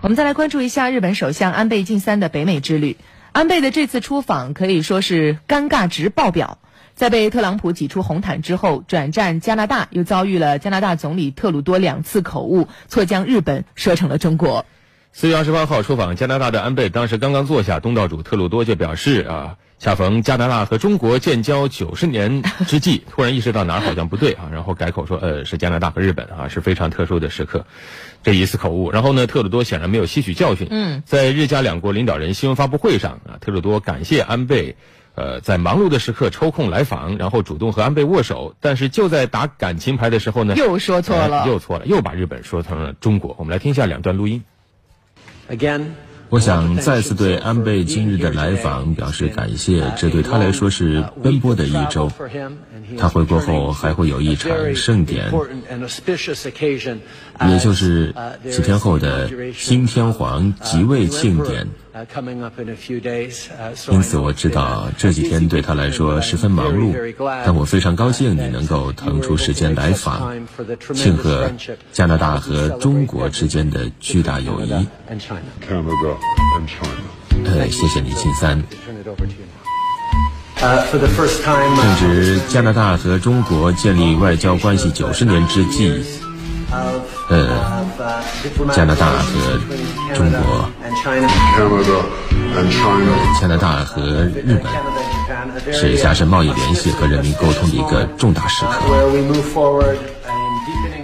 我们再来关注一下日本首相安倍晋三的北美之旅。安倍的这次出访可以说是尴尬值爆表，在被特朗普挤出红毯之后，转战加拿大，又遭遇了加拿大总理特鲁多两次口误，错将日本说成了中国。四月二十八号出访加拿大的安倍，当时刚刚坐下，东道主特鲁多就表示啊。恰逢加拿大和中国建交九十年之际，突然意识到哪儿好像不对啊，然后改口说，呃，是加拿大和日本啊，是非常特殊的时刻，这一次口误。然后呢，特鲁多显然没有吸取教训。嗯，在日加两国领导人新闻发布会上啊，特鲁多感谢安倍，呃，在忙碌的时刻抽空来访，然后主动和安倍握手。但是就在打感情牌的时候呢，又说错了，又错了，又把日本说成了中国。我们来听一下两段录音。我想再次对安倍今日的来访表示感谢，这对他来说是奔波的一周。他回国后还会有一场盛典，也就是几天后的新天皇即位庆典。因此我知道这几天对他来说十分忙碌，但我非常高兴你能够腾出时间来访，庆贺加拿大和中国之间的巨大友谊。呃，谢谢你，金三。正值加拿大和中国建立外交关系九十年之际，呃，加拿大和中国，加拿大和日本是加深贸易联系和人民沟通的一个重大时刻。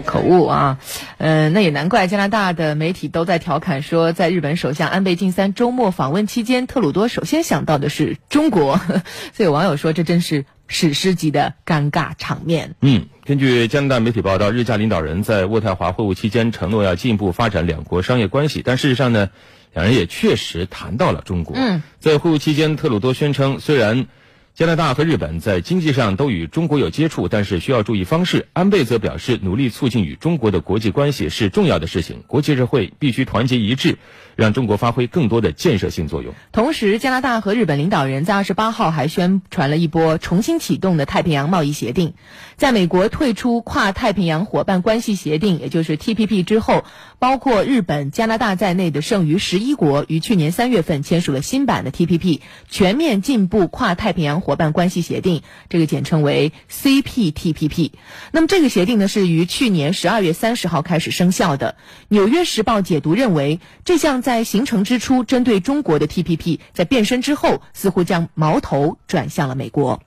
口误啊，嗯，那也难怪加拿大的媒体都在调侃说，在日本首相安倍晋三周末访问期间，特鲁多首先想到的是中国。所以有网友说，这真是史诗级的尴尬场面。嗯，根据加拿大媒体报道，日加领导人在渥太华会晤期间承诺要进一步发展两国商业关系，但事实上呢，两人也确实谈到了中国。嗯，在会晤期间，特鲁多宣称，虽然。加拿大和日本在经济上都与中国有接触，但是需要注意方式。安倍则表示，努力促进与中国的国际关系是重要的事情，国际社会必须团结一致，让中国发挥更多的建设性作用。同时，加拿大和日本领导人在二十八号还宣传了一波重新启动的太平洋贸易协定。在美国退出跨太平洋伙伴关系协定，也就是 TPP 之后，包括日本、加拿大在内的剩余十一国于去年三月份签署了新版的 TPP，全面进步跨太平洋。伙伴关系协定，这个简称为 CPTPP。那么这个协定呢，是于去年十二月三十号开始生效的。纽约时报解读认为，这项在形成之初针对中国的 TPP，在变身之后，似乎将矛头转向了美国。